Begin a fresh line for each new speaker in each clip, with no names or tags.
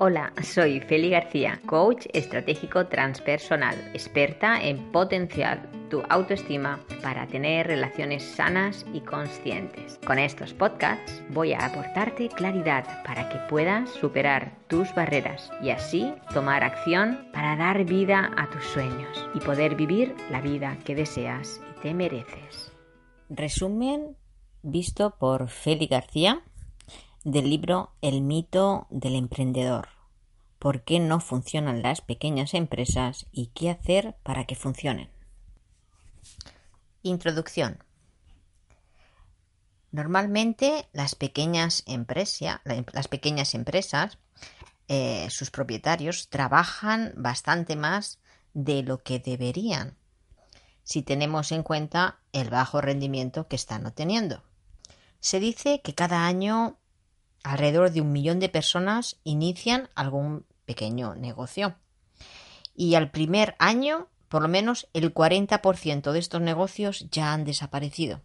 Hola, soy Feli García, coach estratégico transpersonal, experta en potenciar tu autoestima para tener relaciones sanas y conscientes. Con estos podcasts voy a aportarte claridad para que puedas superar tus barreras y así tomar acción para dar vida a tus sueños y poder vivir la vida que deseas y te mereces. Resumen visto por Feli García del libro El mito del emprendedor. ¿Por qué no funcionan las pequeñas empresas y qué hacer para que funcionen? Introducción. Normalmente las pequeñas, pequeñas empresas, eh, sus propietarios, trabajan bastante más de lo que deberían si tenemos en cuenta el bajo rendimiento que están obteniendo. Se dice que cada año alrededor de un millón de personas inician algún pequeño negocio. Y al primer año, por lo menos el 40% de estos negocios ya han desaparecido.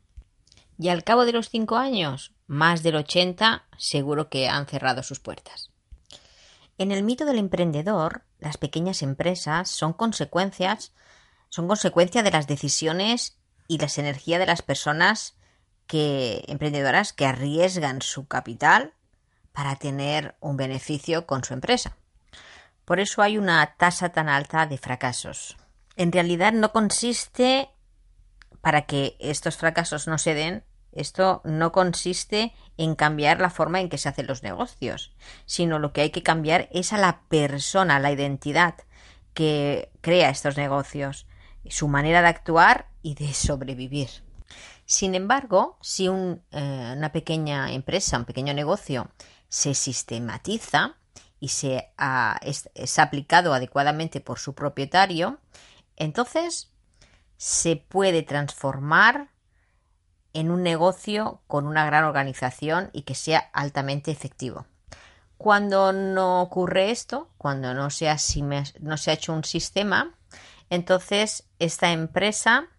Y al cabo de los cinco años, más del 80% seguro que han cerrado sus puertas. En el mito del emprendedor, las pequeñas empresas son consecuencias, son consecuencia de las decisiones y las energías de las personas que emprendedoras que arriesgan su capital para tener un beneficio con su empresa. Por eso hay una tasa tan alta de fracasos. En realidad no consiste, para que estos fracasos no se den, esto no consiste en cambiar la forma en que se hacen los negocios, sino lo que hay que cambiar es a la persona, la identidad que crea estos negocios, su manera de actuar y de sobrevivir. Sin embargo, si eh, una pequeña empresa, un pequeño negocio se sistematiza y se ha, es, aplicado adecuadamente por su propietario, entonces se puede transformar en un negocio con una gran organización y que sea altamente efectivo. Cuando no ocurre esto, cuando no no se ha hecho un sistema, entonces esta empresa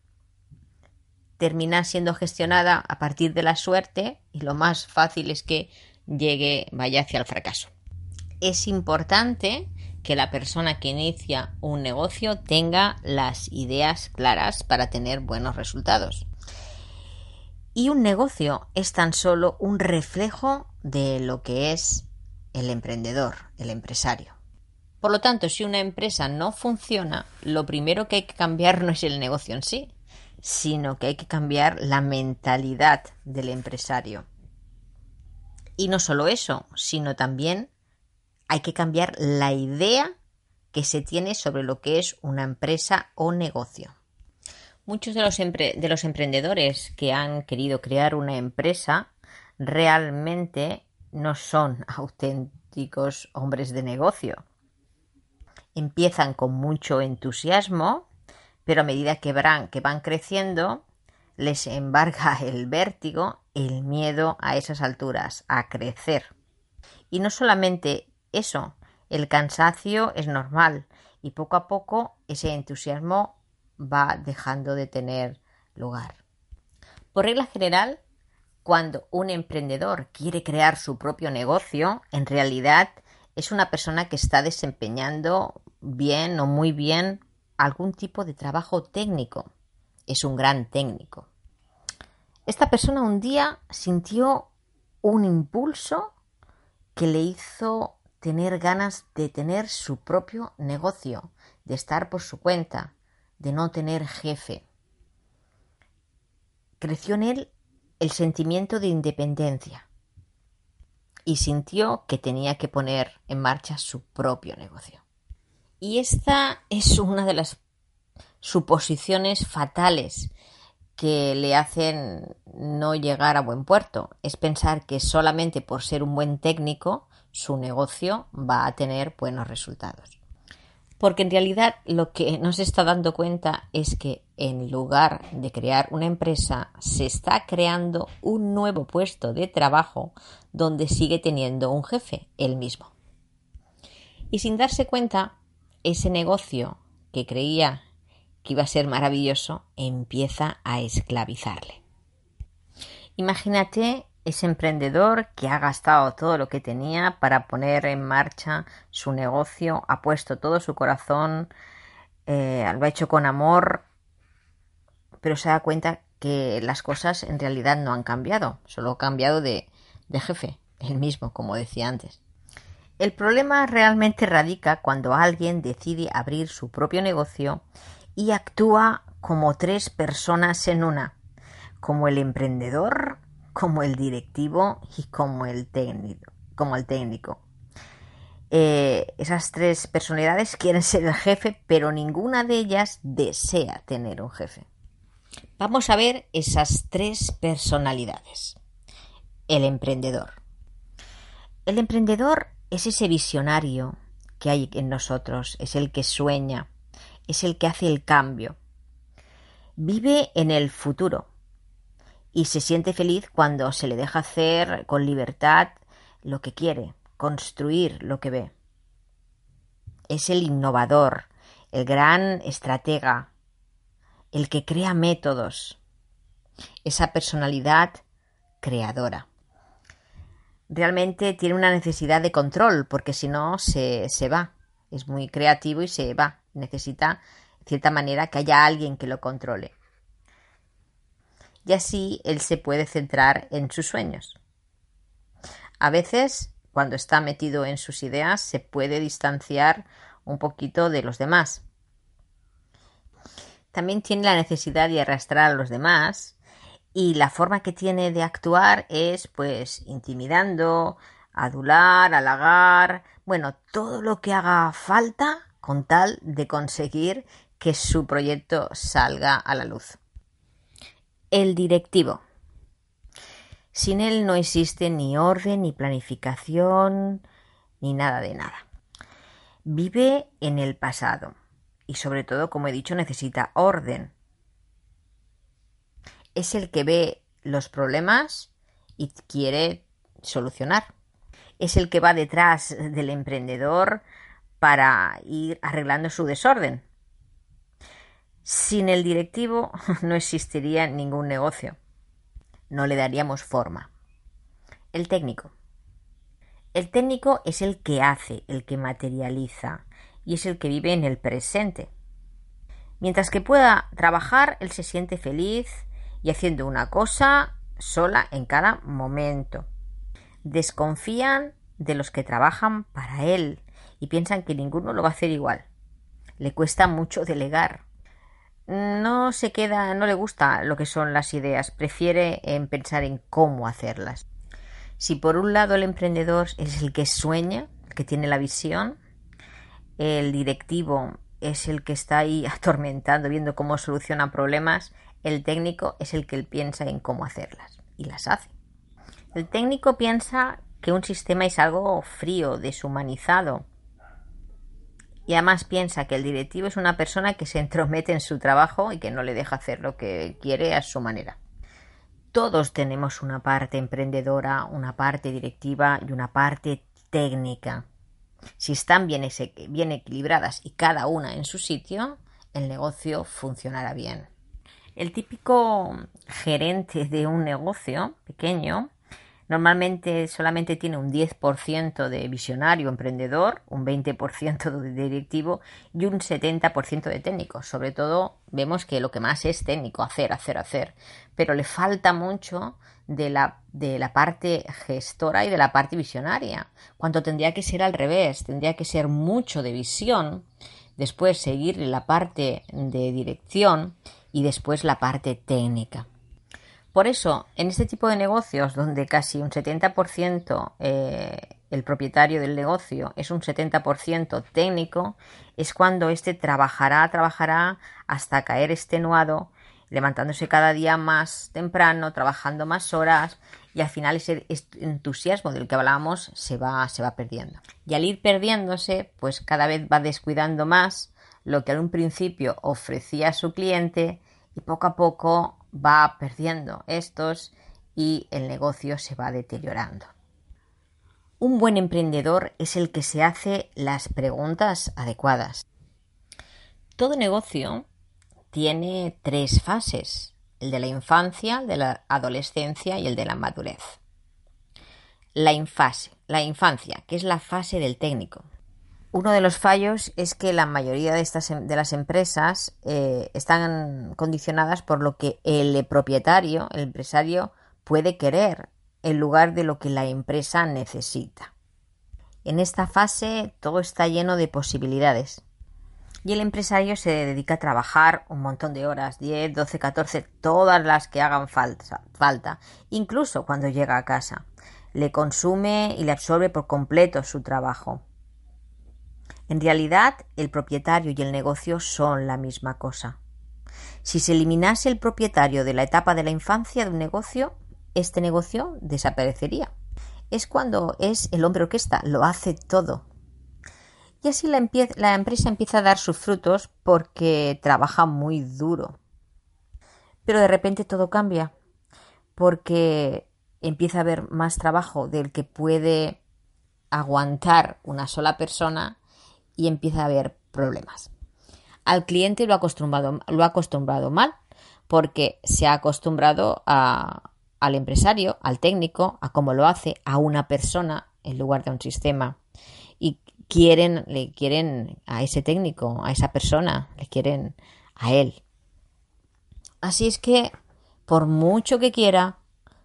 termina siendo gestionada a partir de la suerte y lo más fácil es que llegue, vaya hacia el fracaso. Es importante que la persona que inicia un negocio tenga las ideas claras para tener buenos resultados. Y un negocio es tan solo un reflejo de lo que es el emprendedor, el empresario. Por lo tanto, si una empresa no funciona, lo primero que hay que cambiar no es el negocio en sí, sino que hay que cambiar la mentalidad del empresario. Y no solo eso, sino también hay que cambiar la idea que se tiene sobre lo que es una empresa o negocio. Muchos de los, de los emprendedores que han querido crear una empresa realmente no son auténticos hombres de negocio. Empiezan con mucho entusiasmo, pero a medida que van, que van creciendo, les embarga el vértigo, el miedo a esas alturas, a crecer. Y no solamente eso, el cansancio es normal y poco a poco ese entusiasmo va dejando de tener lugar. Por regla general, cuando un emprendedor quiere crear su propio negocio, en realidad es una persona que está desempeñando bien o muy bien algún tipo de trabajo técnico es un gran técnico. Esta persona un día sintió un impulso que le hizo tener ganas de tener su propio negocio, de estar por su cuenta, de no tener jefe. Creció en él el sentimiento de independencia y sintió que tenía que poner en marcha su propio negocio. Y esta es una de las suposiciones fatales que le hacen no llegar a buen puerto. Es pensar que solamente por ser un buen técnico su negocio va a tener buenos resultados. Porque en realidad lo que no se está dando cuenta es que en lugar de crear una empresa se está creando un nuevo puesto de trabajo donde sigue teniendo un jefe, él mismo. Y sin darse cuenta, ese negocio que creía que iba a ser maravilloso, empieza a esclavizarle. Imagínate Ese emprendedor que ha gastado todo lo que tenía para poner en marcha su negocio, ha puesto todo su corazón, eh, lo ha hecho con amor, pero se da cuenta que las cosas en realidad no han cambiado, solo ha cambiado de, de jefe, el mismo, como decía antes. El problema realmente radica cuando alguien decide abrir su propio negocio y actúa como tres personas en una, como el emprendedor, como el directivo y como el técnico. Como el técnico. Eh, esas tres personalidades quieren ser el jefe, pero ninguna de ellas desea tener un jefe. Vamos a ver esas tres personalidades. El emprendedor. El emprendedor es ese visionario que hay en nosotros, es el que sueña, es el que hace el cambio. Vive en el futuro y se siente feliz cuando se le deja hacer con libertad lo que quiere, construir lo que ve. Es el innovador, el gran estratega, el que crea métodos, esa personalidad creadora realmente tiene una necesidad de control, porque si no se, se va. Es muy creativo y se va. Necesita, de cierta manera, que haya alguien que lo controle. Y así él se puede centrar en sus sueños. A veces, cuando está metido en sus ideas, se puede distanciar un poquito de los demás. También tiene la necesidad de arrastrar a los demás y la forma que tiene de actuar es pues intimidando, adular, halagar, bueno, todo lo que haga falta con tal de conseguir que su proyecto salga a la luz. El directivo. Sin él no existe ni orden, ni planificación, ni nada de nada. Vive en el pasado y sobre todo, como he dicho, necesita orden es el que ve los problemas y quiere solucionar. Es el que va detrás del emprendedor para ir arreglando su desorden. Sin el directivo no existiría ningún negocio. No le daríamos forma. El técnico. El técnico es el que hace, el que materializa y es el que vive en el presente. Mientras que pueda trabajar, él se siente feliz, y haciendo una cosa sola en cada momento. Desconfían de los que trabajan para él y piensan que ninguno lo va a hacer igual. Le cuesta mucho delegar. No se queda, no le gusta lo que son las ideas, prefiere en pensar en cómo hacerlas. Si por un lado el emprendedor es el que sueña, el que tiene la visión, el directivo es el que está ahí atormentando, viendo cómo soluciona problemas, el técnico es el que piensa en cómo hacerlas y las hace. El técnico piensa que un sistema es algo frío, deshumanizado. Y además piensa que el directivo es una persona que se entromete en su trabajo y que no le deja hacer lo que quiere a su manera. Todos tenemos una parte emprendedora, una parte directiva y una parte técnica. Si están bien, bien equilibradas y cada una en su sitio, el negocio funcionará bien. El típico gerente de un negocio pequeño normalmente solamente tiene un 10% de visionario emprendedor, un 20% de directivo y un 70% de técnico. Sobre todo vemos que lo que más es técnico, hacer, hacer, hacer. Pero le falta mucho de la, de la parte gestora y de la parte visionaria. Cuando tendría que ser al revés, tendría que ser mucho de visión, después seguir la parte de dirección y después la parte técnica. Por eso, en este tipo de negocios, donde casi un 70% eh, el propietario del negocio es un 70% técnico, es cuando éste trabajará, trabajará hasta caer extenuado, levantándose cada día más temprano, trabajando más horas y al final ese entusiasmo del que hablábamos se va, se va perdiendo. Y al ir perdiéndose, pues cada vez va descuidando más lo que en un principio ofrecía a su cliente y poco a poco va perdiendo estos y el negocio se va deteriorando. Un buen emprendedor es el que se hace las preguntas adecuadas. Todo negocio tiene tres fases, el de la infancia, el de la adolescencia y el de la madurez. la, infase, la infancia, que es la fase del técnico. Uno de los fallos es que la mayoría de, estas, em, de las empresas eh, están condicionadas por lo que el propietario, el empresario, puede querer en lugar de lo que la empresa necesita. En esta fase todo está lleno de posibilidades. Y el empresario se dedica a trabajar un montón de horas, 10, 12, 14, todas las que hagan falta, falta, incluso cuando llega a casa. Le consume y le absorbe por completo su trabajo. En realidad, el propietario y el negocio son la misma cosa. Si se eliminase el propietario de la etapa de la infancia de un negocio, este negocio desaparecería. Es cuando es el hombre orquesta, lo hace todo. Y así la, la empresa empieza a dar sus frutos porque trabaja muy duro. Pero de repente todo cambia porque empieza a haber más trabajo del que puede aguantar una sola persona y empieza a haber problemas. Al cliente lo ha acostumbrado, lo ha acostumbrado mal porque se ha acostumbrado a, al empresario, al técnico, a cómo lo hace, a una persona en lugar de un sistema. Y quieren, le quieren a ese técnico, a esa persona, le quieren a él. Así es que, por mucho que quiera,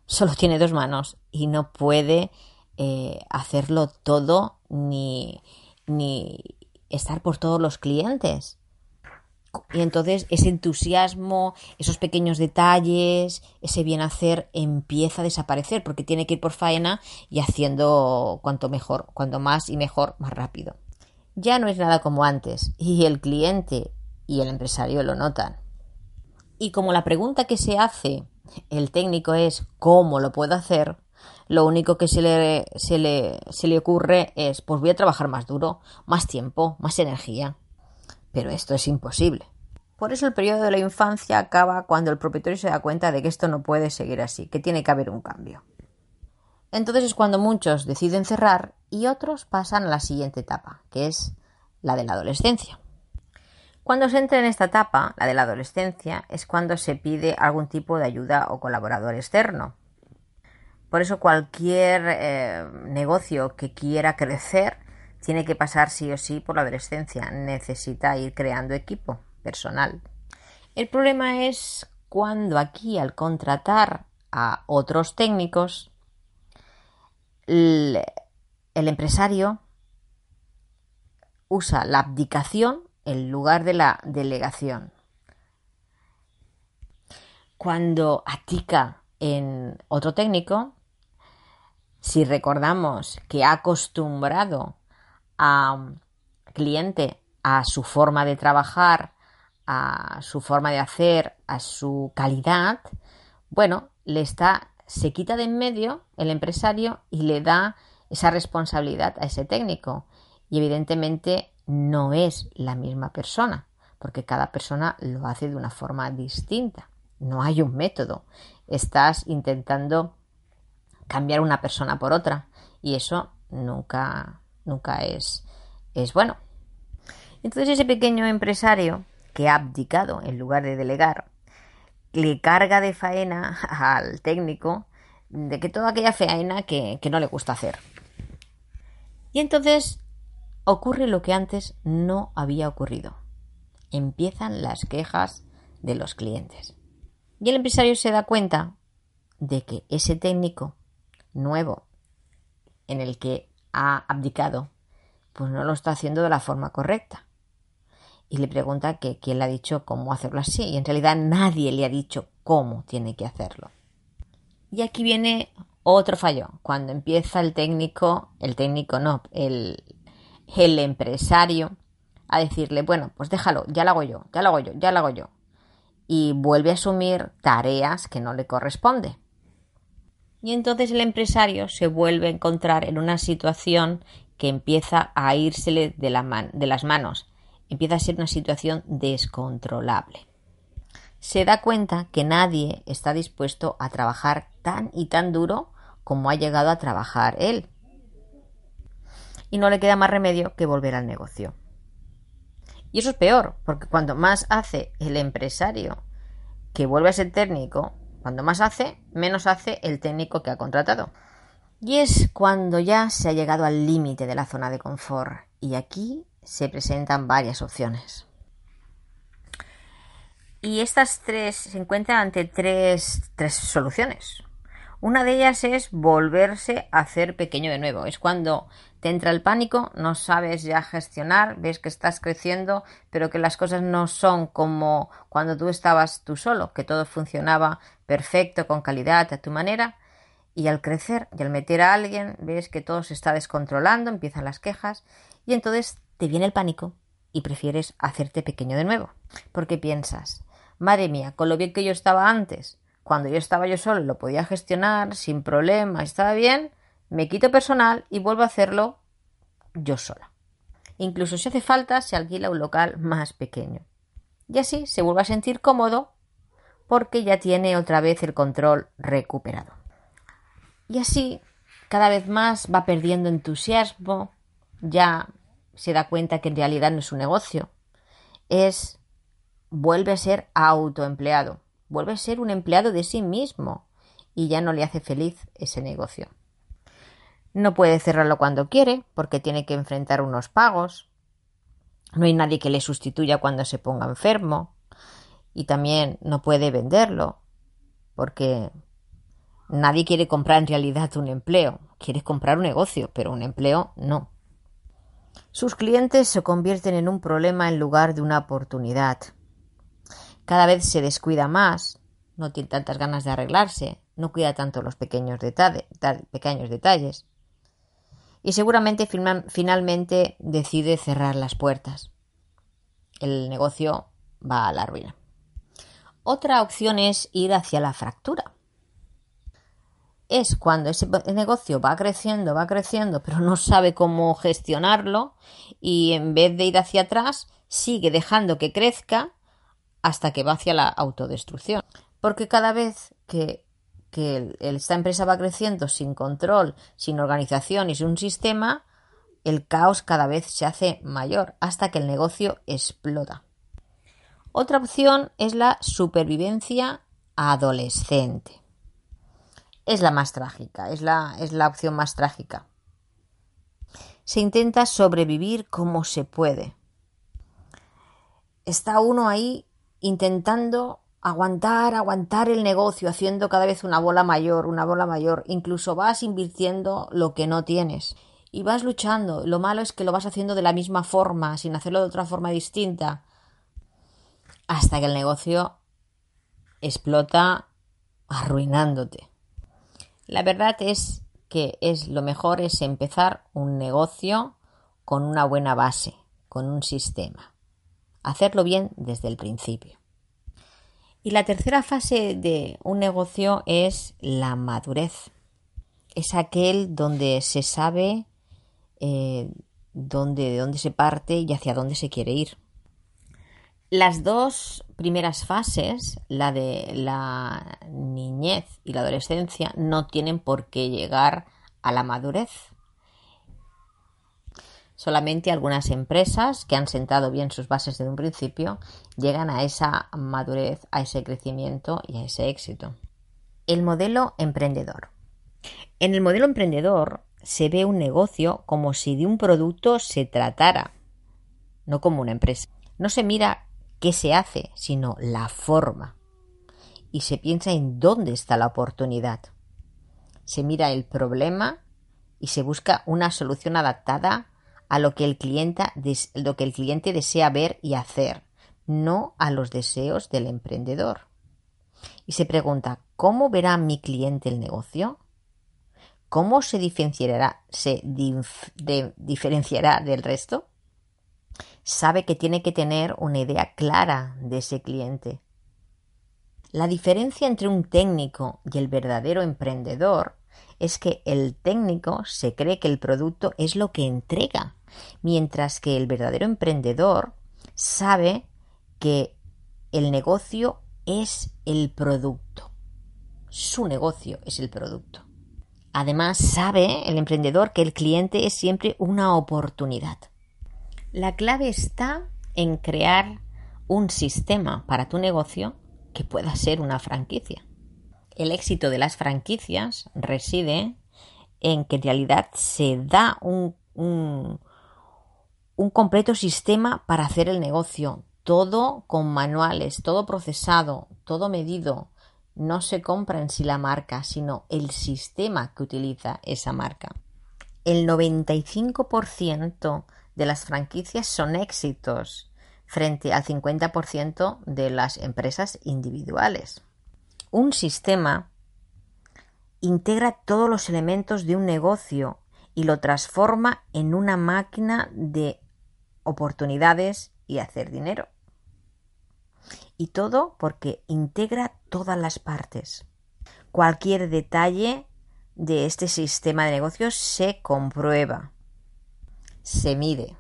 solo tiene dos manos y no puede eh, hacerlo todo ni, ni estar por todos los clientes. Y entonces ese entusiasmo, esos pequeños detalles, ese bien hacer empieza a desaparecer porque tiene que ir por faena y haciendo cuanto mejor, cuanto más y mejor, más rápido. Ya no es nada como antes y el cliente y el empresario lo notan. Y como la pregunta que se hace el técnico es ¿cómo lo puedo hacer? Lo único que se le, se le, se le ocurre es pues voy a trabajar más duro, más tiempo, más energía. Pero esto es imposible. Por eso el periodo de la infancia acaba cuando el propietario se da cuenta de que esto no puede seguir así, que tiene que haber un cambio. Entonces es cuando muchos deciden cerrar y otros pasan a la siguiente etapa, que es la de la adolescencia. Cuando se entra en esta etapa, la de la adolescencia, es cuando se pide algún tipo de ayuda o colaborador externo. Por eso cualquier eh, negocio que quiera crecer tiene que pasar sí o sí por la adolescencia. Necesita ir creando equipo personal. El problema es cuando aquí al contratar a otros técnicos, el, el empresario usa la abdicación en lugar de la delegación. Cuando atica en otro técnico, si recordamos que ha acostumbrado a cliente a su forma de trabajar, a su forma de hacer, a su calidad, bueno, le está, se quita de en medio el empresario y le da esa responsabilidad a ese técnico. Y evidentemente no es la misma persona, porque cada persona lo hace de una forma distinta. No hay un método. Estás intentando cambiar una persona por otra y eso nunca nunca es, es bueno. Entonces ese pequeño empresario que ha abdicado en lugar de delegar, le carga de faena al técnico de que toda aquella faena que, que no le gusta hacer. Y entonces ocurre lo que antes no había ocurrido. Empiezan las quejas de los clientes. Y el empresario se da cuenta de que ese técnico nuevo en el que ha abdicado, pues no lo está haciendo de la forma correcta. Y le pregunta que quién le ha dicho cómo hacerlo así. Y en realidad nadie le ha dicho cómo tiene que hacerlo. Y aquí viene otro fallo. Cuando empieza el técnico, el técnico no, el, el empresario, a decirle, bueno, pues déjalo, ya lo hago yo, ya lo hago yo, ya lo hago yo. Y vuelve a asumir tareas que no le corresponde. Y entonces el empresario se vuelve a encontrar en una situación que empieza a írsele de, de las manos, empieza a ser una situación descontrolable. Se da cuenta que nadie está dispuesto a trabajar tan y tan duro como ha llegado a trabajar él. Y no le queda más remedio que volver al negocio. Y eso es peor, porque cuanto más hace el empresario que vuelve a ser técnico, cuando más hace, menos hace el técnico que ha contratado. Y es cuando ya se ha llegado al límite de la zona de confort y aquí se presentan varias opciones. Y estas tres se encuentran ante tres, tres soluciones. Una de ellas es volverse a hacer pequeño de nuevo. Es cuando te entra el pánico, no sabes ya gestionar, ves que estás creciendo, pero que las cosas no son como cuando tú estabas tú solo, que todo funcionaba perfecto, con calidad, a tu manera. Y al crecer y al meter a alguien, ves que todo se está descontrolando, empiezan las quejas y entonces te viene el pánico y prefieres hacerte pequeño de nuevo. Porque piensas, madre mía, con lo bien que yo estaba antes, cuando yo estaba yo solo lo podía gestionar sin problema, estaba bien, me quito personal y vuelvo a hacerlo yo sola. Incluso si hace falta, se alquila un local más pequeño. Y así se vuelve a sentir cómodo porque ya tiene otra vez el control recuperado. Y así cada vez más va perdiendo entusiasmo, ya se da cuenta que en realidad no es un negocio, es vuelve a ser autoempleado vuelve a ser un empleado de sí mismo y ya no le hace feliz ese negocio. No puede cerrarlo cuando quiere porque tiene que enfrentar unos pagos. No hay nadie que le sustituya cuando se ponga enfermo. Y también no puede venderlo porque nadie quiere comprar en realidad un empleo. Quiere comprar un negocio, pero un empleo no. Sus clientes se convierten en un problema en lugar de una oportunidad. Cada vez se descuida más, no tiene tantas ganas de arreglarse, no cuida tanto los pequeños, detalles. Y seguramente finalmente decide cerrar las puertas. El negocio va a la ruina. Otra opción es ir hacia la fractura. Es cuando ese negocio va creciendo, va creciendo, pero no sabe cómo gestionarlo y en vez de ir hacia atrás, sigue dejando que crezca hasta que va hacia la autodestrucción. Porque cada vez que, esta empresa va creciendo sin control, sin organización y sin un sistema, el caos cada vez se hace mayor hasta que el negocio explota. Otra opción es la supervivencia adolescente. Es la más trágica, es la, es la opción más trágica. Se intenta sobrevivir como se puede. Está uno ahí intentando aguantar, aguantar el negocio, haciendo cada vez una bola mayor, una bola mayor. Incluso vas invirtiendo lo que no tienes. Y vas luchando. Lo malo es que lo vas haciendo de la misma forma, sin hacerlo de otra forma distinta. Hasta que el negocio explota arruinándote. La verdad es que es lo mejor es empezar un negocio con una buena base, con un sistema. Hacerlo bien desde el principio. Y la tercera fase de un negocio es la madurez. Es aquel donde se sabe eh, dónde, de dónde se parte y hacia dónde se quiere ir. Las dos primeras fases, la de la niñez y la adolescencia, no tienen por qué llegar a la madurez. Solamente algunas empresas que han sentado bien sus bases desde un principio llegan a esa madurez, a ese crecimiento y a ese éxito. El modelo emprendedor. En el modelo emprendedor se ve un negocio como si de un producto se tratara, no como una empresa. No se mira qué se hace, sino la forma. Y se piensa en dónde está la oportunidad. Se mira el problema y se busca una solución adaptada a lo que el cliente, lo que el cliente desea ver y hacer, no a los deseos del emprendedor. Y se pregunta, ¿cómo verá mi cliente el negocio? ¿Cómo se diferenciará, se diferenciará del resto? Sabe que tiene que tener una idea clara de ese cliente. La diferencia entre un técnico y el verdadero emprendedor es que el técnico se cree que el producto es lo que entrega, mientras que el verdadero emprendedor sabe que el negocio es el producto. Su negocio es el producto. Además, sabe el emprendedor que el cliente es siempre una oportunidad. La clave está en crear un sistema para tu negocio que pueda ser una franquicia. El éxito de las franquicias reside en que en realidad se da un, un, completo sistema para hacer el negocio, todo con manuales, todo procesado, todo medido. No se compra en sí la marca, sino el sistema que utiliza esa marca. El 95% de las franquicias son éxitos frente al 50% de las empresas individuales. Un sistema integra todos los elementos de un negocio y lo transforma en una máquina de oportunidades y hacer dinero. Y todo porque integra todas las partes. Cualquier detalle de este sistema de negocios se comprueba, se mide.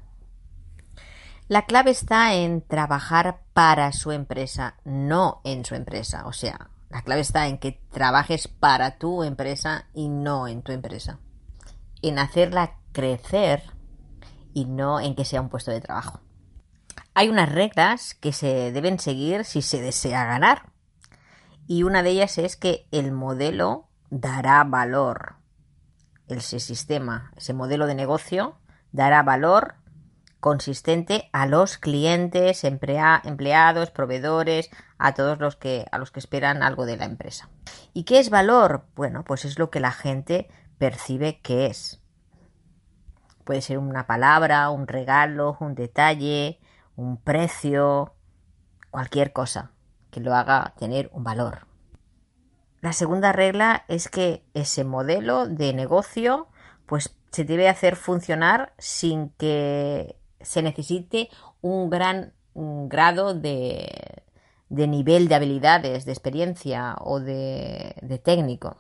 La clave está en trabajar para su empresa, no en su empresa. O sea, la clave está en que trabajes para tu empresa y no en tu empresa. En hacerla crecer y no en que sea un puesto de trabajo. Hay unas reglas que se deben seguir si se desea ganar. Y una de ellas es que el modelo dará valor. Ese sistema, ese modelo de negocio dará valor consistente a los clientes, empleados, proveedores, a todos los que, a los que esperan algo de la empresa. ¿Y qué es valor? Bueno, pues es lo que la gente percibe que es. Puede ser una palabra, un regalo, un detalle, un precio, cualquier cosa que lo haga tener un valor. La segunda regla es que ese modelo de negocio pues se debe hacer funcionar sin que se necesite un gran grado de, de, nivel de habilidades, de experiencia o de, de técnico.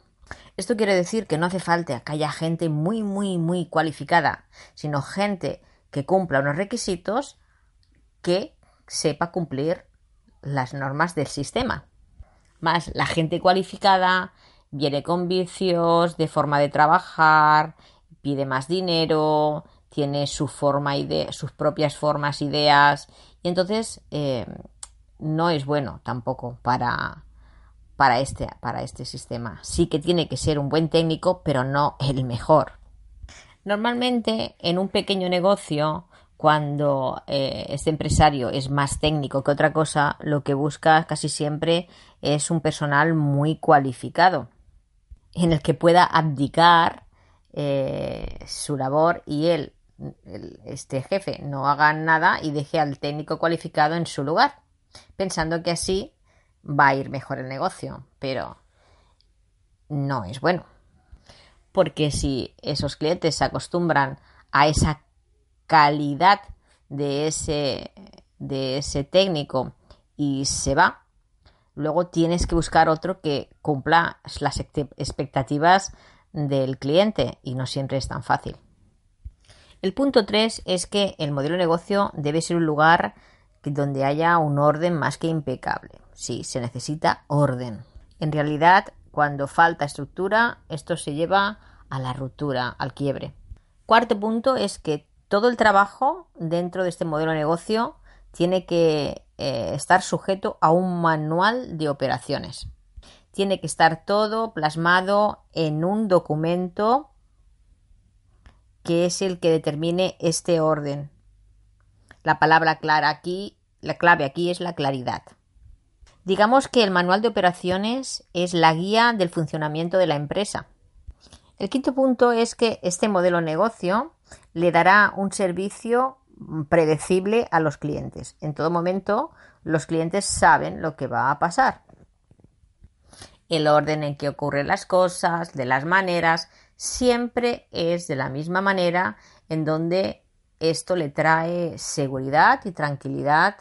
Esto quiere decir que no hace falta que haya gente muy, muy, muy cualificada, sino gente que cumpla unos requisitos que sepa cumplir las normas del sistema. Más la gente cualificada viene con vicios de forma de trabajar, pide más dinero, tiene su forma sus propias formas, ideas, y entonces eh, no es bueno tampoco para, para, este, para este sistema. Sí que tiene que ser un buen técnico, pero no el mejor. Normalmente en un pequeño negocio, cuando eh, este empresario es más técnico que otra cosa, lo que busca casi siempre es un personal muy cualificado, en el que pueda abdicar eh, su labor y él este jefe no haga nada y deje al técnico cualificado en su lugar, pensando que así va a ir mejor el negocio, pero no es bueno. Porque si esos clientes se acostumbran a esa calidad de ese, de ese técnico y se va, luego tienes que buscar otro que cumpla las expectativas del cliente y no siempre es tan fácil. El punto 3 es que el modelo de negocio debe ser un lugar donde haya un orden más que impecable. Sí, se necesita orden. En realidad, cuando falta estructura, esto se lleva a la ruptura, al quiebre. Cuarto punto es que todo el trabajo dentro de este modelo de negocio tiene que eh, estar sujeto a un manual de operaciones. Tiene que estar todo plasmado en un documento que es el que determine este orden. La palabra clara aquí, la clave aquí es la claridad. Digamos que el manual de operaciones es la guía del funcionamiento de la empresa. El quinto punto es que este modelo negocio le dará un servicio predecible a los clientes. En todo momento los clientes saben lo que va a pasar. El orden en que ocurren las cosas, de las maneras, siempre es de la misma manera en donde esto le trae seguridad y tranquilidad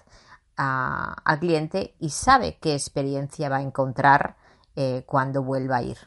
al cliente y sabe qué experiencia va a encontrar eh, cuando vuelva a ir.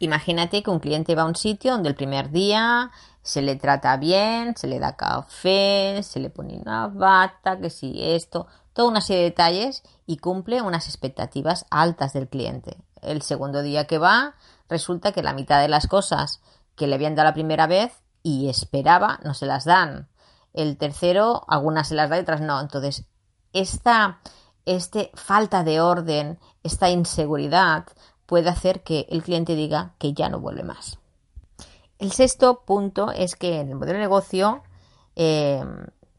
Imagínate que un cliente va a un sitio donde el primer día se le trata bien, se le da café, se le pone una bata, que si esto, toda una serie de detalles y cumple unas expectativas altas del cliente. El segundo día que va, resulta que la mitad de las cosas que le habían dado la primera vez y esperaba no se las dan. El tercero, algunas se las da y otras no. Entonces, esta este falta de orden, esta inseguridad puede hacer que el cliente diga que ya no vuelve más. El sexto punto es que en el modelo de negocio eh,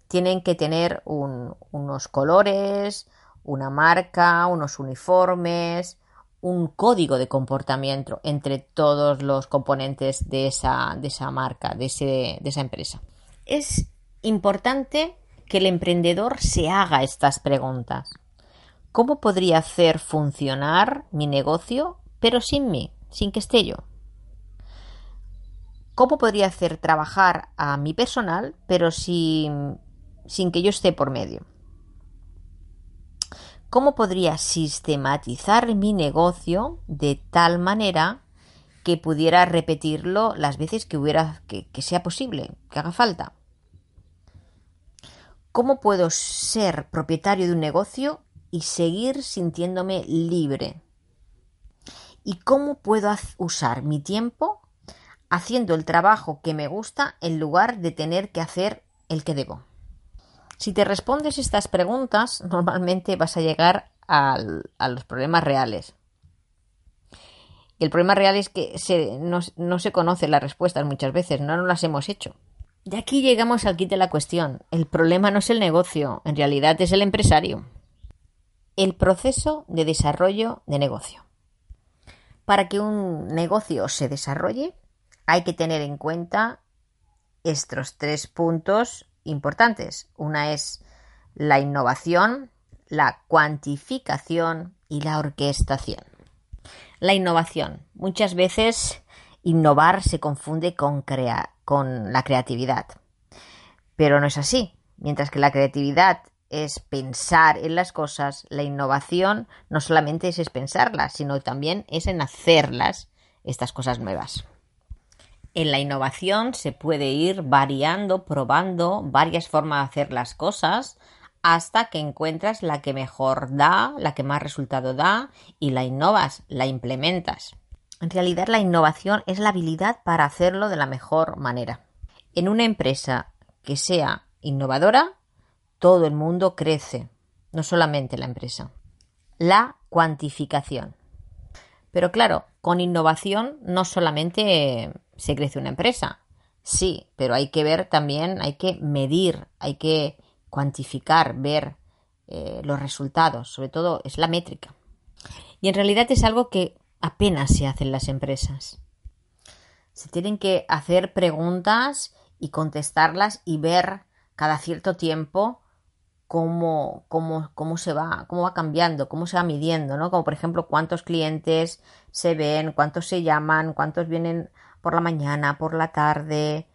tienen que tener unos colores, una marca, unos uniformes, un código de comportamiento entre todos los componentes de esa, de esa marca, de, de esa empresa. Es importante que el emprendedor se haga estas preguntas. ¿Cómo podría hacer funcionar mi negocio, pero sin mí, sin que esté yo? ¿Cómo podría hacer trabajar a mi personal, pero sin, sin que yo esté por medio? ¿Cómo podría sistematizar mi negocio de tal manera que pudiera repetirlo las veces que hubiera que, que sea posible, que haga falta? ¿Cómo puedo ser propietario de un negocio y seguir sintiéndome libre? ¿Y cómo puedo usar mi tiempo haciendo el trabajo que me gusta en lugar de tener que hacer el que debo? Si te respondes estas preguntas, normalmente vas a llegar a los problemas reales. Y el problema real es que no, se conocen las respuestas muchas veces, no, las hemos hecho. De aquí llegamos al kit de la cuestión. El problema no es el negocio, en realidad es el empresario. El proceso de desarrollo de negocio. Para que un negocio se desarrolle, hay que tener en cuenta estos tres puntos importantes. Una es la innovación, la cuantificación y la orquestación. La innovación. Muchas veces innovar se confunde con, con la creatividad. Pero no es así. Mientras que la creatividad es pensar en las cosas, la innovación no solamente es, pensarlas, sino también es en hacerlas, estas cosas nuevas. En la innovación se puede ir variando, probando varias formas de hacer las cosas hasta que encuentras la que mejor da, la que más resultado da y la innovas, la implementas. En realidad la innovación es la habilidad para hacerlo de la mejor manera. En una empresa que sea innovadora, todo el mundo crece, no solamente la empresa. La cuantificación. Pero claro, con innovación no solamente se crece una empresa. Sí, pero hay que ver también, hay que medir, hay que cuantificar, ver eh, los resultados, sobre todo es la métrica. Y en realidad es algo que apenas se hacen las empresas. Se tienen que hacer preguntas y contestarlas y ver cada cierto tiempo cómo, cómo, cómo se va, cómo va cambiando, cómo se va midiendo, ¿no? Como por ejemplo cuántos clientes se ven, cuántos se llaman, cuántos vienen por la mañana, por la tarde,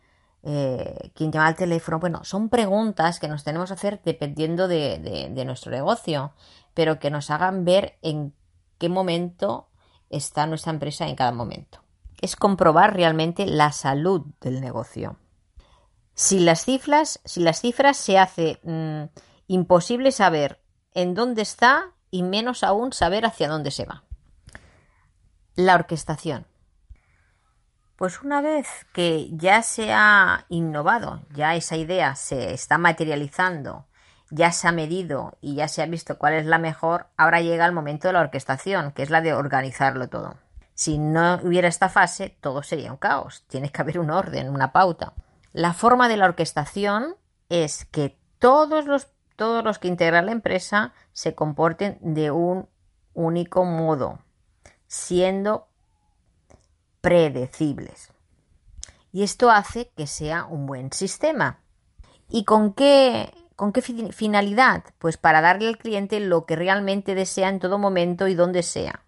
eh, quién llama al teléfono. Bueno, son preguntas que nos tenemos que hacer dependiendo de, nuestro negocio, pero que nos hagan ver en qué momento está nuestra empresa en cada momento. Es comprobar realmente la salud del negocio. Si las cifras, si las cifras se hace mm, imposible saber en dónde está y menos aún saber hacia dónde se va. La orquestación. Pues una vez que ya se ha innovado, ya esa idea se está materializando, ya se ha medido y ya se ha visto cuál es la mejor, ahora llega el momento de la orquestación, que es la de organizarlo todo. Si no hubiera esta fase, todo sería un caos. Tiene que haber un orden, una pauta. La forma de la orquestación es que todos los, todos los que integran la empresa se comporten de un único modo, siendo predecibles. Y esto hace que sea un buen sistema. ¿Y con qué, con qué finalidad? Pues para darle al cliente lo que realmente desea en todo momento y donde sea.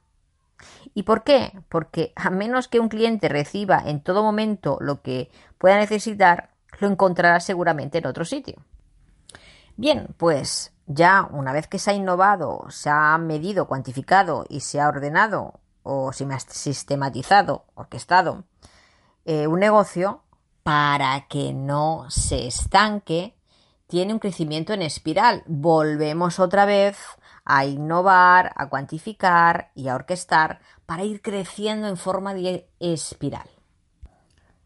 ¿Y por qué? Porque a menos que un cliente reciba en todo momento lo que pueda necesitar, lo encontrará seguramente en otro sitio. Bien, pues ya una vez que se ha innovado, se ha medido, cuantificado y se ha ordenado o sistematizado, orquestado eh, un negocio para que no se estanque, tiene un crecimiento en espiral. Volvemos otra vez a innovar, a cuantificar y a orquestar para ir creciendo en forma de espiral.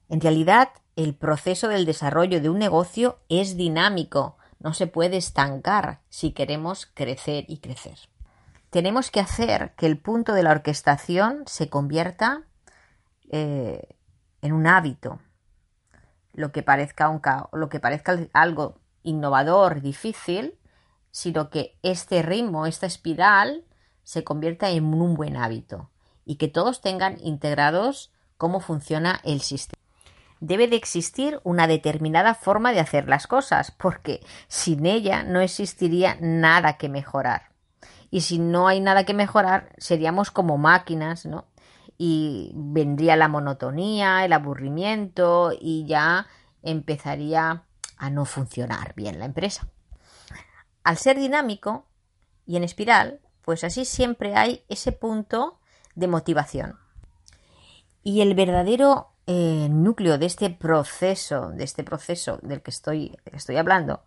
En realidad, el proceso del desarrollo de un negocio es dinámico, no se puede estancar si queremos crecer y crecer tenemos que hacer que el punto de la orquestación se convierta eh, en un hábito, lo que parezca, un lo que parezca algo innovador, difícil, sino que este ritmo, esta espiral, se convierta en un buen hábito y que todos tengan integrados cómo funciona el sistema. Debe de existir una determinada forma de hacer las cosas, porque sin ella no existiría nada que mejorar. Y si no hay nada que mejorar, seríamos como máquinas, ¿no? Y vendría la monotonía, el aburrimiento y ya empezaría a no funcionar bien la empresa. Al ser dinámico y en espiral, pues así siempre hay ese punto de motivación. Y el verdadero eh, núcleo de este proceso, de este proceso del que estoy, estoy hablando,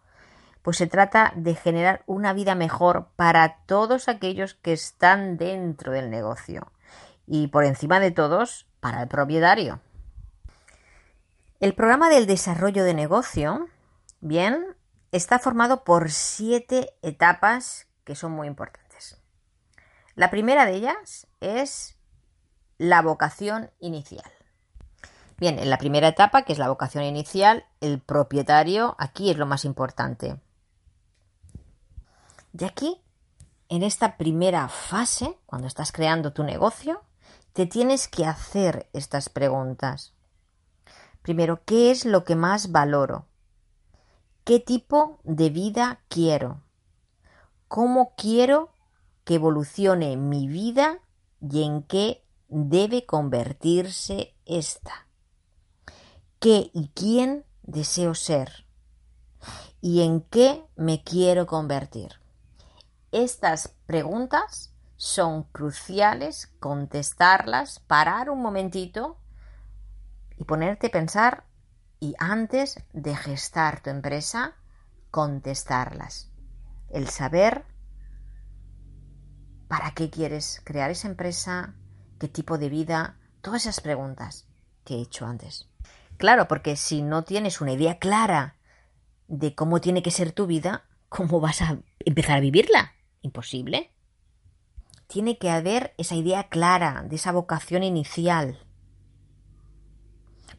pues se trata de generar una vida mejor para todos aquellos que están dentro del negocio y por encima de todos para el propietario. El programa del desarrollo de negocio, bien, está formado por siete etapas que son muy importantes. La primera de ellas es la vocación inicial. Bien, en la primera etapa, que es la vocación inicial, el propietario aquí es lo más importante. Y aquí, en esta primera fase, cuando estás creando tu negocio, te tienes que hacer estas preguntas. Primero, ¿qué es lo que más valoro? ¿Qué tipo de vida quiero? ¿Cómo quiero que evolucione mi vida y en qué debe convertirse esta? ¿Qué y quién deseo ser? ¿Y en qué me quiero convertir? Estas preguntas son cruciales contestarlas, parar un momentito y ponerte a pensar y antes de gestar tu empresa, contestarlas. El saber para qué quieres crear esa empresa, qué tipo de vida, todas esas preguntas que he hecho antes. Claro, porque si no tienes una idea clara de cómo tiene que ser tu vida, ¿cómo vas a empezar a vivirla? Imposible. Tiene que haber esa idea clara de esa vocación inicial,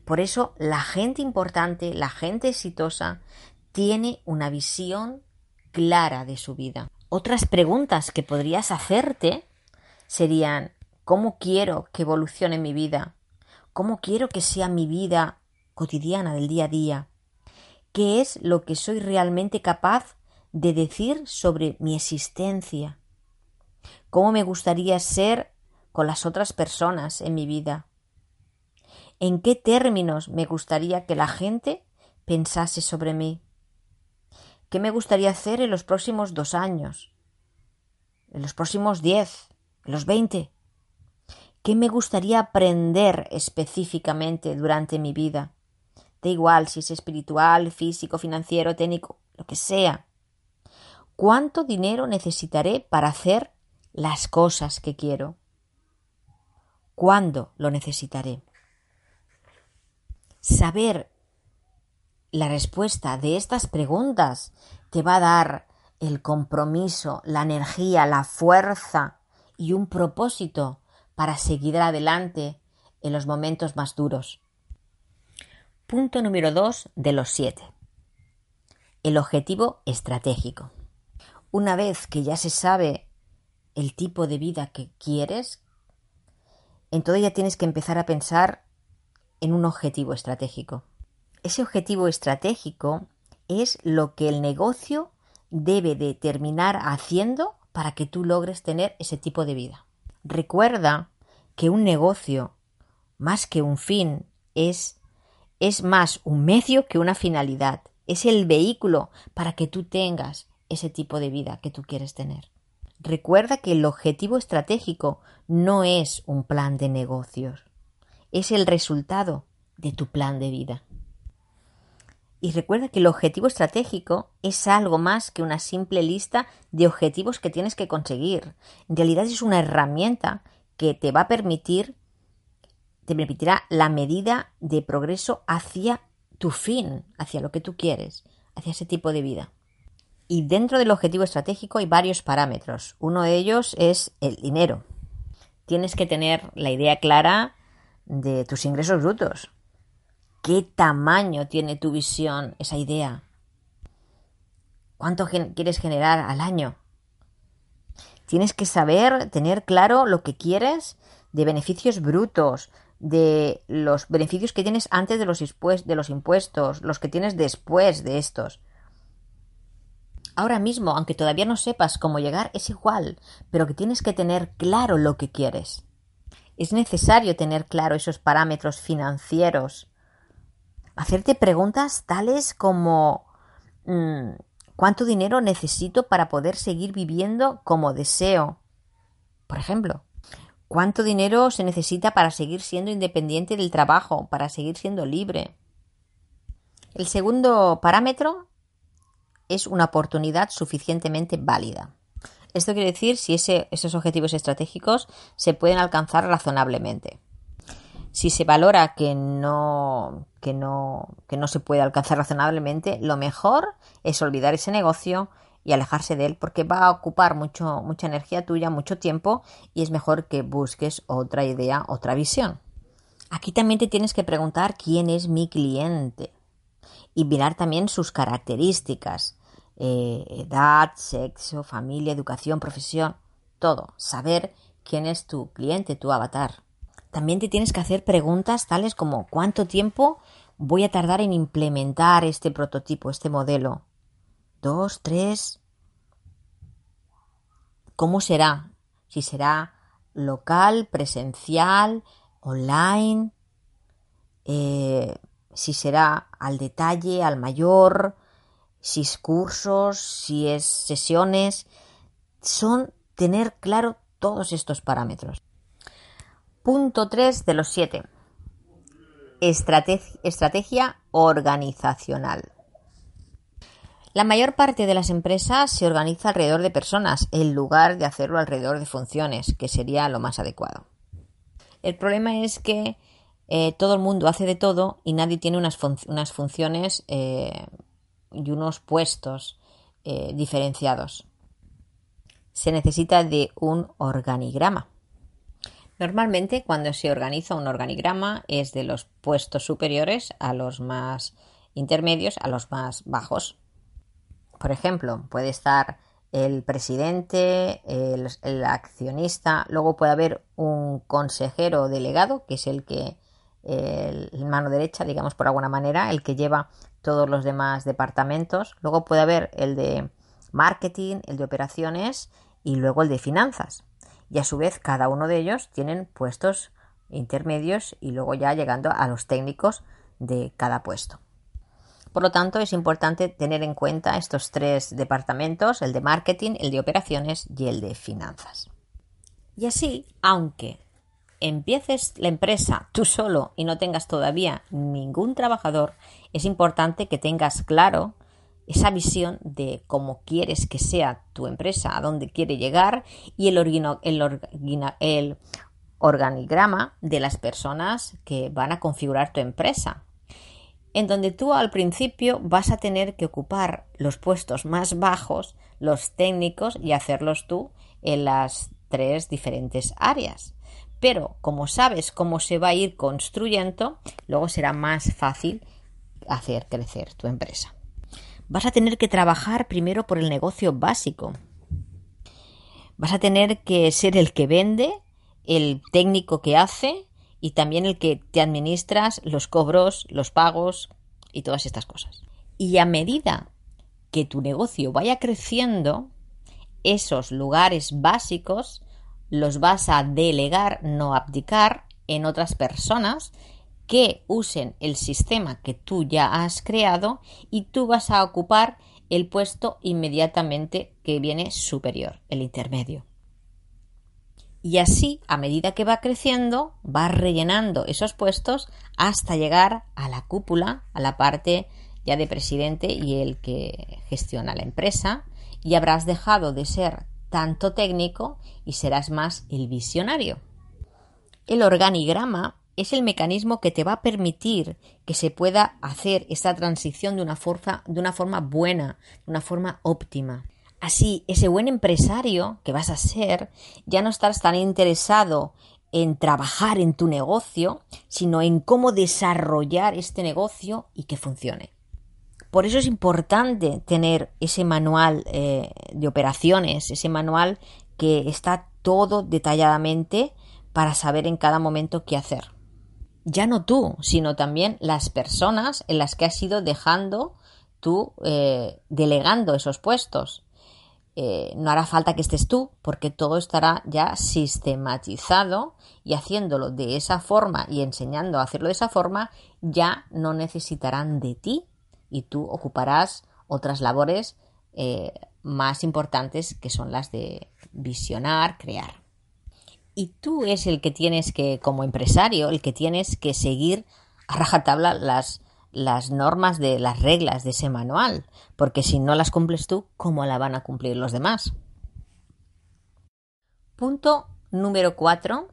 por eso la gente importante, la gente exitosa, tiene una visión clara de su vida. Otras preguntas que podrías hacerte serían ¿cómo quiero que evolucione mi vida? ¿Cómo quiero que sea mi vida cotidiana del día a día? ¿Qué es lo que soy realmente capaz de decir sobre mi existencia? ¿Cómo me gustaría ser con las otras personas en mi vida? en qué términos me gustaría que la gente pensase sobre mí. ¿Qué me gustaría hacer en los próximos dos años? ¿En los próximos diez? ¿En los veinte? ¿Qué me gustaría aprender específicamente durante mi vida? Da igual si es espiritual, físico, financiero, técnico, lo que sea. ¿Cuánto dinero necesitaré para hacer las cosas que quiero? ¿Cuándo lo necesitaré? Saber la respuesta de estas preguntas te va a dar el compromiso, la energía, la fuerza y un propósito para seguir adelante en los momentos más duros. Punto número dos de los siete. El objetivo estratégico. Una vez que ya se sabe el tipo de vida que quieres, entonces ya tienes que empezar a pensar en un objetivo estratégico. Ese objetivo estratégico es lo que el negocio debe de terminar haciendo para que tú logres tener ese tipo de vida. Recuerda que un negocio, más que un fin, es, es más un medio que una finalidad. Es el vehículo para que tú tengas ese tipo de vida que tú quieres tener. Recuerda que el objetivo estratégico no es un plan de negocios es el resultado de tu plan de vida. Y recuerda que el objetivo estratégico es algo más que una simple lista de objetivos que tienes que conseguir. En realidad es una herramienta que te va a permitir, te permitirá la medida de progreso hacia tu fin, hacia lo que tú quieres, hacia ese tipo de vida. Y dentro del objetivo estratégico hay varios parámetros. Uno de ellos es el dinero. Tienes que tener la idea clara de tus ingresos brutos. qué tamaño tiene tu visión, esa idea. ¿Cuánto quieres generar al año? Tienes que saber, tener claro lo que quieres de beneficios brutos, de los beneficios que tienes antes de los, impuestos, los que tienes después de estos. Ahora mismo, aunque todavía no sepas cómo llegar, es igual, pero que tienes que tener claro lo que quieres. Es necesario tener claro esos parámetros financieros. Hacerte preguntas tales como mm, ¿cuánto dinero necesito para poder seguir viviendo como deseo? Por ejemplo, ¿cuánto dinero se necesita para seguir siendo independiente del trabajo, para seguir siendo libre? El segundo parámetro es una oportunidad suficientemente válida. Esto quiere decir si esos objetivos estratégicos se pueden alcanzar razonablemente. Si se valora que no, que no, que no se puede alcanzar razonablemente, lo mejor es olvidar ese negocio y alejarse de él porque va a ocupar mucho, mucha energía tuya, mucho tiempo y es mejor que busques otra idea, otra visión. Aquí también te tienes que preguntar quién es mi cliente y mirar también sus características, eh, edad, sexo, familia, educación, profesión, todo, saber quién es tu cliente, tu avatar. También te tienes que hacer preguntas tales como ¿cuánto tiempo voy a tardar en implementar este prototipo, este modelo? ¿Dos, tres? ¿Cómo será? Si será local, presencial, online, eh, si será al detalle, al mayor, si es cursos, si es sesiones, son tener claro todos estos parámetros. Punto 3 de los 7. Estrategia organizacional. La mayor parte de las empresas se organiza alrededor de personas en lugar de hacerlo alrededor de funciones, que sería lo más adecuado. El problema es que eh, todo el mundo hace de todo y nadie tiene unas, funciones eh, y unos puestos eh, diferenciados. Se necesita de un organigrama. Normalmente cuando se organiza un organigrama es de los puestos superiores a los más intermedios a los más bajos. Por ejemplo, puede estar el presidente, el accionista, luego puede haber un consejero delegado, que es el que el mano derecha, digamos por alguna manera, el que lleva todos los demás departamentos. Luego puede haber el de marketing, el de operaciones y luego el de finanzas. Y a su vez cada uno de ellos tienen puestos intermedios y luego ya llegando a los técnicos de cada puesto. Por lo tanto, es importante tener en cuenta estos tres departamentos, el de marketing, el de operaciones y el de finanzas. Y así, aunque empieces la empresa tú solo y no tengas todavía ningún trabajador, es importante que tengas claro esa visión de cómo quieres que sea tu empresa, a dónde quiere llegar y el, el organigrama de las personas que van a configurar tu empresa. En donde tú al principio vas a tener que ocupar los puestos más bajos, los técnicos, y hacerlos tú en las tres diferentes áreas pero como sabes cómo se va a ir construyendo, luego será más fácil hacer crecer tu empresa. Vas a tener que trabajar primero por el negocio básico. Vas a tener que ser el que vende, el técnico que hace y también el que te administras los cobros, los pagos y todas estas cosas. Y a medida que tu negocio vaya creciendo, esos lugares básicos los vas a delegar, no abdicar, en otras personas que usen el sistema que tú ya has creado y tú vas a ocupar el puesto inmediatamente que viene superior, el intermedio. Y así, a medida que va creciendo, va rellenando esos puestos hasta llegar a la cúpula, a la parte ya de presidente y el que gestiona la empresa, y habrás dejado de ser tanto técnico y serás más el visionario. El organigrama es el mecanismo que te va a permitir que se pueda hacer esta transición de una forma, de una forma buena, de una forma óptima. Así, ese buen empresario que vas a ser ya no estás tan interesado en trabajar en tu negocio, sino en cómo desarrollar este negocio y que funcione. Por eso es importante tener ese manual eh, de operaciones, ese manual que está todo detalladamente para saber en cada momento qué hacer. Ya no tú, sino también las personas en las que has ido dejando tú, eh, delegando esos puestos. Eh, no hará falta que estés tú, porque todo estará ya sistematizado y haciéndolo de esa forma y enseñando a hacerlo de esa forma, ya no necesitarán de ti y tú ocuparás otras labores eh, más importantes que son las de visionar, crear. Y tú es el que tienes que, como empresario, el que tienes que seguir a rajatabla las, las normas de las reglas de ese manual, porque si no las cumples tú, ¿cómo la van a cumplir los demás? Punto número 4.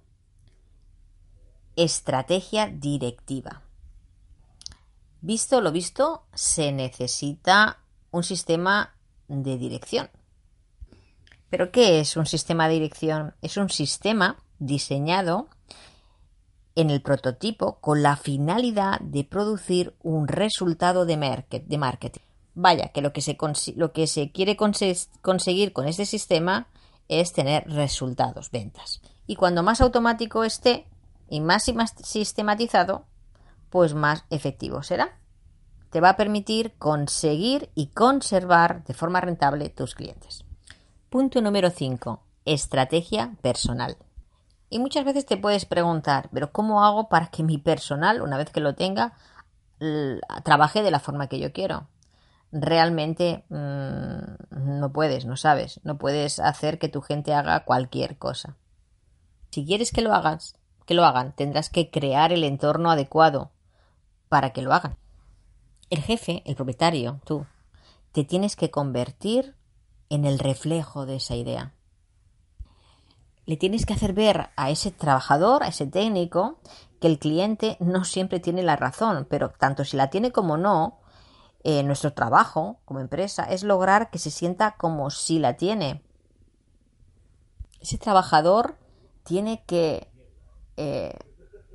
Estrategia directiva. Visto lo visto, se necesita un sistema de dirección. ¿Pero qué es un sistema de dirección? Es un sistema diseñado en el prototipo con la finalidad de producir un resultado de, marketing. Vaya, que lo que se, lo que se quiere conseguir con este sistema es tener resultados, ventas. Y cuando más automático esté y más sistematizado, pues más efectivo será te va a permitir conseguir y conservar de forma rentable tus clientes. Punto número 5. Estrategia personal. Y muchas veces te puedes preguntar, pero ¿cómo hago para que mi personal, una vez que lo tenga, trabaje de la forma que yo quiero? Realmente mm, no puedes, no sabes, no puedes hacer que tu gente haga cualquier cosa. Si quieres que lo hagas, que lo hagan, tendrás que crear el entorno adecuado para que lo hagan. El jefe, el propietario, tú, te tienes que convertir en el reflejo de esa idea. Le tienes que hacer ver a ese trabajador, a ese técnico, que el cliente no siempre tiene la razón, pero tanto si la tiene como no, eh, nuestro trabajo como empresa es lograr que se sienta como si la tiene. Ese trabajador tiene que eh,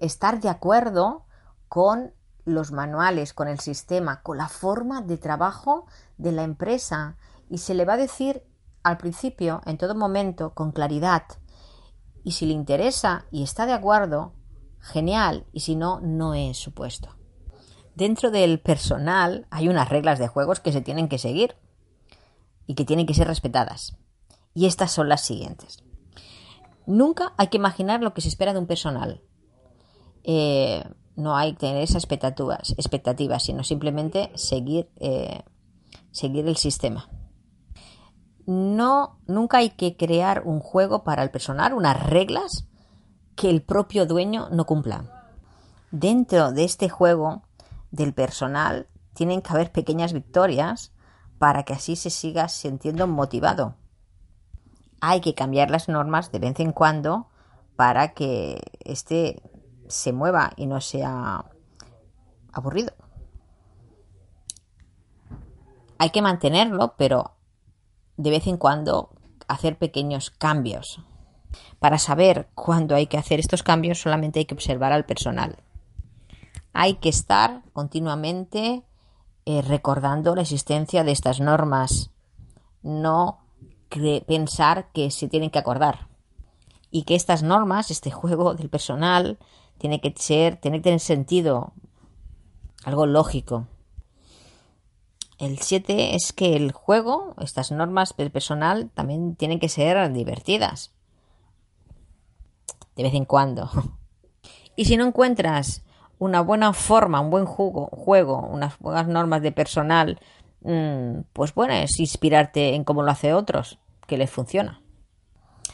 estar de acuerdo con los manuales, con el sistema, con la forma de trabajo de la empresa y se le va a decir al principio, en todo momento, con claridad. Y si le interesa y está de acuerdo, genial, y si no, no es su puesto. Dentro del personal hay unas reglas de juegos que se tienen que seguir y que tienen que ser respetadas. Y estas son las siguientes. Nunca hay que imaginar lo que se espera de un personal. Eh, no hay que tener esas expectativas, expectativas sino simplemente seguir, eh, seguir el sistema. No, nunca hay que crear un juego para el personal, unas reglas que el propio dueño no cumpla. Dentro de este juego del personal tienen que haber pequeñas victorias para que así se siga sintiendo motivado. Hay que cambiar las normas de vez en cuando para que este se mueva y no sea aburrido. Hay que mantenerlo, pero de vez en cuando hacer pequeños cambios. Para saber cuándo hay que hacer estos cambios solamente hay que observar al personal. Hay que estar continuamente eh, recordando la existencia de estas normas, no pensar que se tienen que acordar y que estas normas, este juego del personal, tiene que ser, tiene que tener sentido, algo lógico. El 7 es que el juego, estas normas del personal, también tienen que ser divertidas. De vez en cuando. Y si no encuentras una buena forma, un buen juego, juego unas buenas normas de personal, mm, pues bueno, es inspirarte en cómo lo hace otros, que les funciona.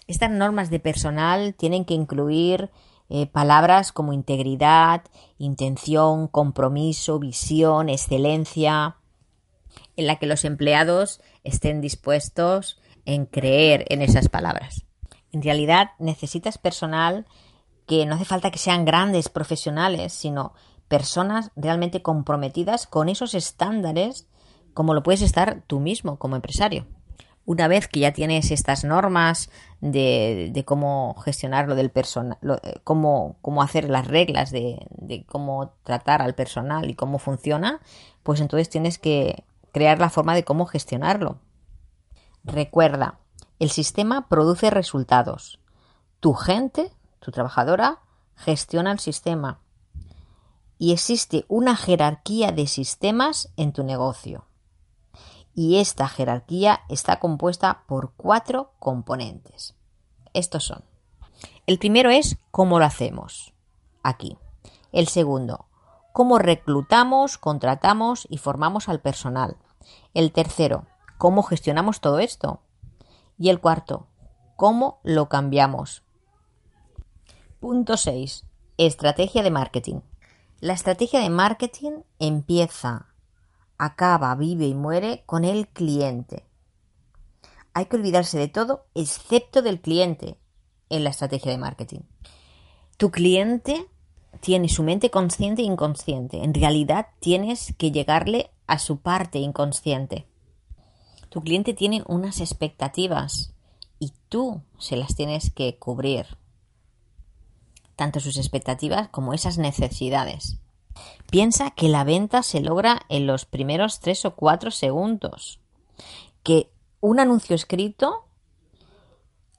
Estas normas de personal tienen que incluir eh, palabras como integridad, intención, compromiso, visión, excelencia, en la que los empleados estén dispuestos en creer en esas palabras. En realidad necesitas personal que no hace falta que sean grandes profesionales, sino personas realmente comprometidas con esos estándares como lo puedes estar tú mismo como empresario. Una vez que ya tienes estas normas de, cómo gestionar lo del personal, eh, cómo, cómo, hacer las reglas de, de cómo tratar al personal y cómo funciona, pues entonces tienes que crear la forma de cómo gestionarlo. Recuerda, el sistema produce resultados. Tu gente, tu trabajadora, gestiona el sistema. Y existe una jerarquía de sistemas en tu negocio y esta jerarquía está compuesta por cuatro componentes. Estos son. El primero es cómo lo hacemos. Aquí. El segundo, cómo reclutamos, contratamos y formamos al personal. El tercero, cómo gestionamos todo esto. Y el cuarto, cómo lo cambiamos. Punto 6. Estrategia de marketing. La estrategia de marketing empieza acaba, vive y muere con el cliente. Hay que olvidarse de todo excepto del cliente en la estrategia de marketing. Tu cliente tiene su mente consciente e inconsciente. En realidad tienes que llegarle a su parte inconsciente. Tu cliente tiene unas expectativas y tú se las tienes que cubrir. Tanto sus expectativas como esas necesidades. Piensa que la venta se logra en los primeros tres o cuatro segundos. Que un anuncio escrito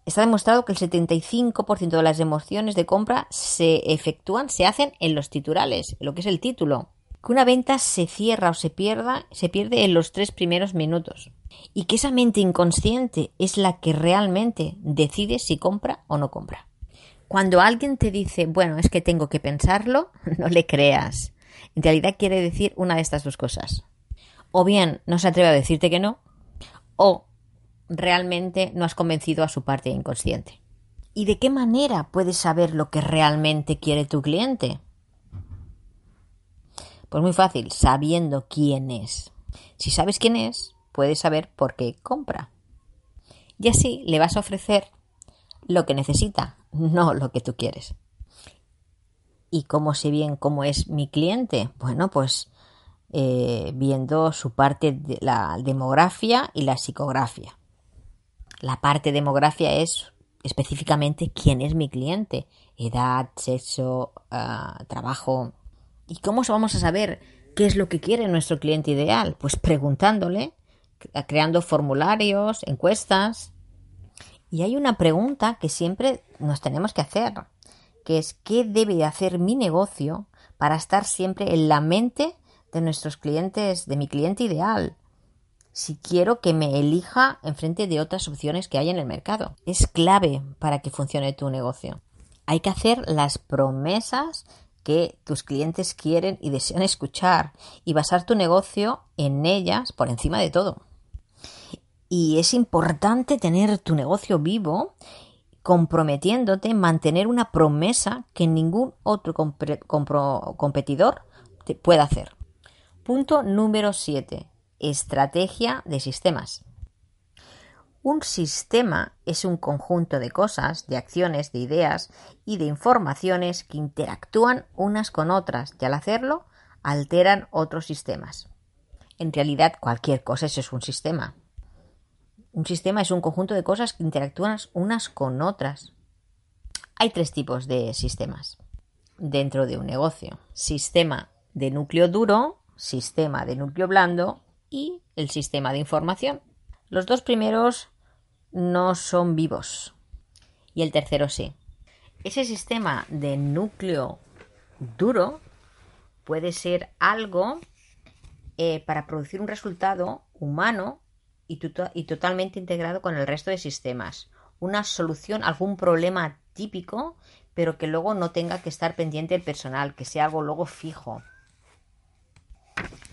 está demostrado que el 75% de las emociones de compra se efectúan, se hacen en los titulares, lo que es el título. Que una venta se cierra o se pierda, se pierde en los tres primeros minutos. Y que esa mente inconsciente es la que realmente decide si compra o no compra. Cuando alguien te dice, bueno, es que tengo que pensarlo, no le creas. En realidad quiere decir una de estas dos cosas. O bien no se atreve a decirte que no, o realmente no has convencido a su parte inconsciente. ¿Y de qué manera puedes saber lo que realmente quiere tu cliente? Pues muy fácil, sabiendo quién es. Si sabes quién es, puedes saber por qué compra. Y así le vas a ofrecer lo que necesita, no lo que tú quieres. ¿Y cómo sé bien cómo es mi cliente? Bueno, pues eh, viendo su parte de la demografía y la psicografía. La parte demografía es específicamente quién es mi cliente, edad, sexo, ah, trabajo. ¿Y cómo vamos a saber qué es lo que quiere nuestro cliente ideal? Pues preguntándole, creando formularios, encuestas, y hay una pregunta que siempre nos tenemos que hacer, que es ¿qué debe hacer mi negocio para estar siempre en la mente de nuestros clientes, de mi cliente ideal? Si quiero que me elija en frente de otras opciones que hay en el mercado. Es clave para que funcione tu negocio. Hay que hacer las promesas que tus clientes quieren y desean escuchar y basar tu negocio en ellas por encima de todo y es importante tener tu negocio vivo comprometiéndote en mantener una promesa que ningún otro competidor te pueda hacer. Punto número 7. Estrategia de sistemas. Un sistema es un conjunto de cosas, de acciones, de ideas y de informaciones que interactúan unas con otras y al hacerlo alteran otros sistemas. En realidad cualquier cosa es un sistema. Un sistema es un conjunto de cosas que interactúan unas con otras. Hay tres tipos de sistemas dentro de un negocio. Sistema de núcleo duro, sistema de núcleo blando y el sistema de información. Los dos primeros no son vivos y el tercero sí. Ese sistema de núcleo duro puede ser algo eh, para producir un resultado humano y, totalmente integrado con el resto de sistemas. Una solución, algún problema típico, pero que luego no tenga que estar pendiente el personal, que sea algo luego fijo.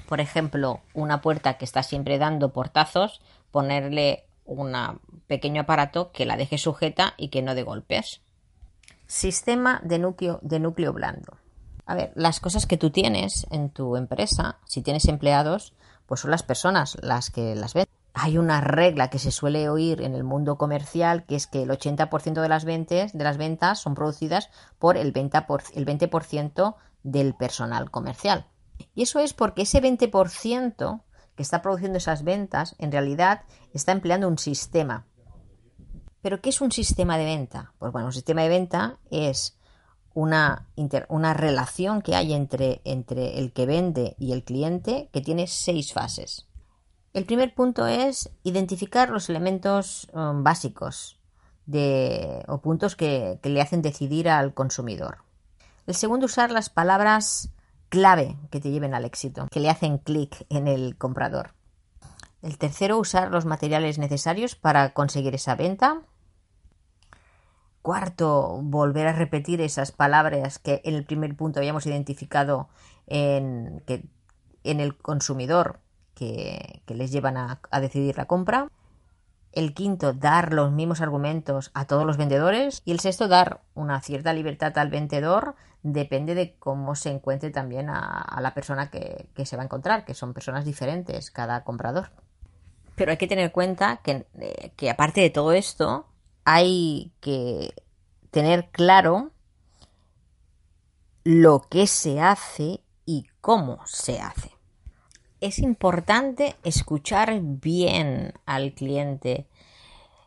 Por ejemplo, una puerta que está siempre dando portazos, ponerle un pequeño aparato que la deje sujeta y que no dé golpes. Sistema de núcleo, de núcleo blando. A ver, las cosas que tú tienes en tu empresa, si tienes empleados, pues son las personas las que las ven hay una regla que se suele oír en el mundo comercial, que es que el 80% de las, ventas, de las ventas son producidas por el, 20% del personal comercial. Y eso es porque ese 20% que está produciendo esas ventas, en realidad está empleando un sistema. ¿Pero qué es un sistema de venta? Pues bueno, un sistema de venta es una, una relación que hay entre, entre el que vende y el cliente que tiene seis fases. El primer punto es identificar los elementos um, básicos o puntos que, le hacen decidir al consumidor. El segundo, usar las palabras clave que te lleven al éxito, que le hacen clic en el comprador. El tercero, usar los materiales necesarios para conseguir esa venta. Cuarto, volver a repetir esas palabras que en el primer punto habíamos identificado en el consumidor que, les llevan a, decidir la compra. El quinto, dar los mismos argumentos a todos los vendedores. Y el sexto, dar una cierta libertad al vendedor. Depende de cómo se encuentre también a, la persona que, que, se va a encontrar, que son personas diferentes cada comprador. Pero hay que tener en cuenta que, eh, que aparte de todo esto, hay que tener claro lo que se hace y cómo se hace. Es importante escuchar bien al cliente,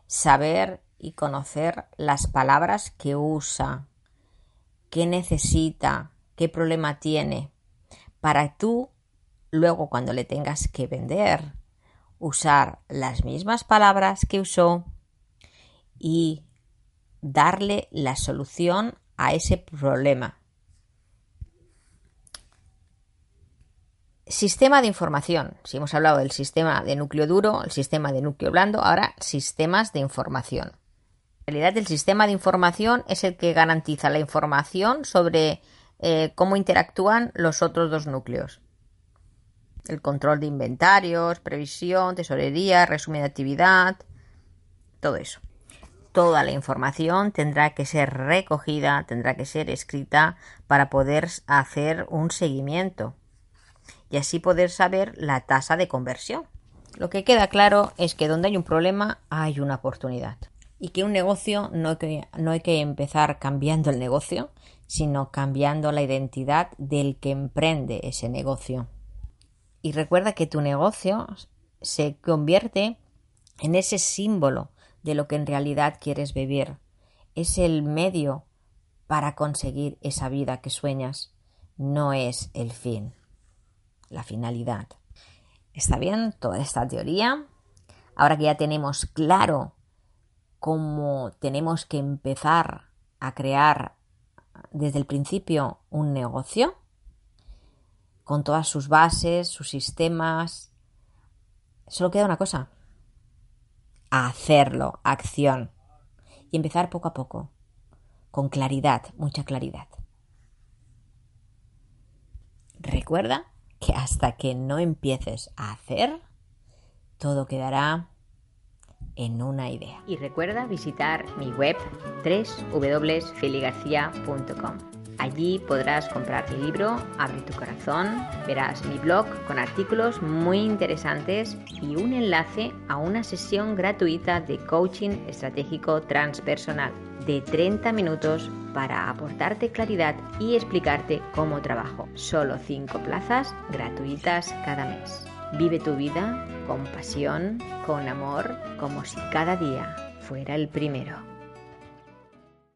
saber y conocer las palabras que usa, qué necesita, qué problema tiene, para tú luego cuando le tengas que vender, usar las mismas palabras que usó y darle la solución a ese problema. Sistema de información. Si hemos hablado del sistema de núcleo duro, el sistema de núcleo blando, ahora sistemas de información. En realidad, el sistema de información es el que garantiza la información sobre eh, cómo interactúan los otros dos núcleos. El control de inventarios, previsión, tesorería, resumen de actividad, todo eso toda la información tendrá que ser recogida, tendrá que ser escrita para poder hacer un seguimiento y así poder saber la tasa de conversión. Lo que queda claro es que donde hay un problema hay una oportunidad y que un negocio no hay que, no hay que empezar cambiando el negocio, sino cambiando la identidad del que emprende ese negocio. Y recuerda que tu negocio se convierte en ese símbolo de lo que en realidad quieres vivir. Es el medio para conseguir esa vida que sueñas, no es el fin, la finalidad. ¿Está bien toda esta teoría? Ahora que ya tenemos claro cómo tenemos que empezar a crear desde el principio un negocio, con todas sus bases, sus sistemas, solo queda una cosa, hacerlo, acción. Y empezar poco a poco, con claridad, mucha claridad. Recuerda que hasta que no empieces a hacer, todo quedará en una idea. Y recuerda visitar mi web www.feligarcia.com. Allí podrás comprar mi libro, Abre tu corazón, verás mi blog con artículos muy interesantes y un enlace a una sesión gratuita de coaching estratégico transpersonal de 30 minutos para aportarte claridad y explicarte cómo trabajo. Solo 5 plazas gratuitas cada mes. Vive tu vida con pasión, con amor, como si cada día fuera el primero.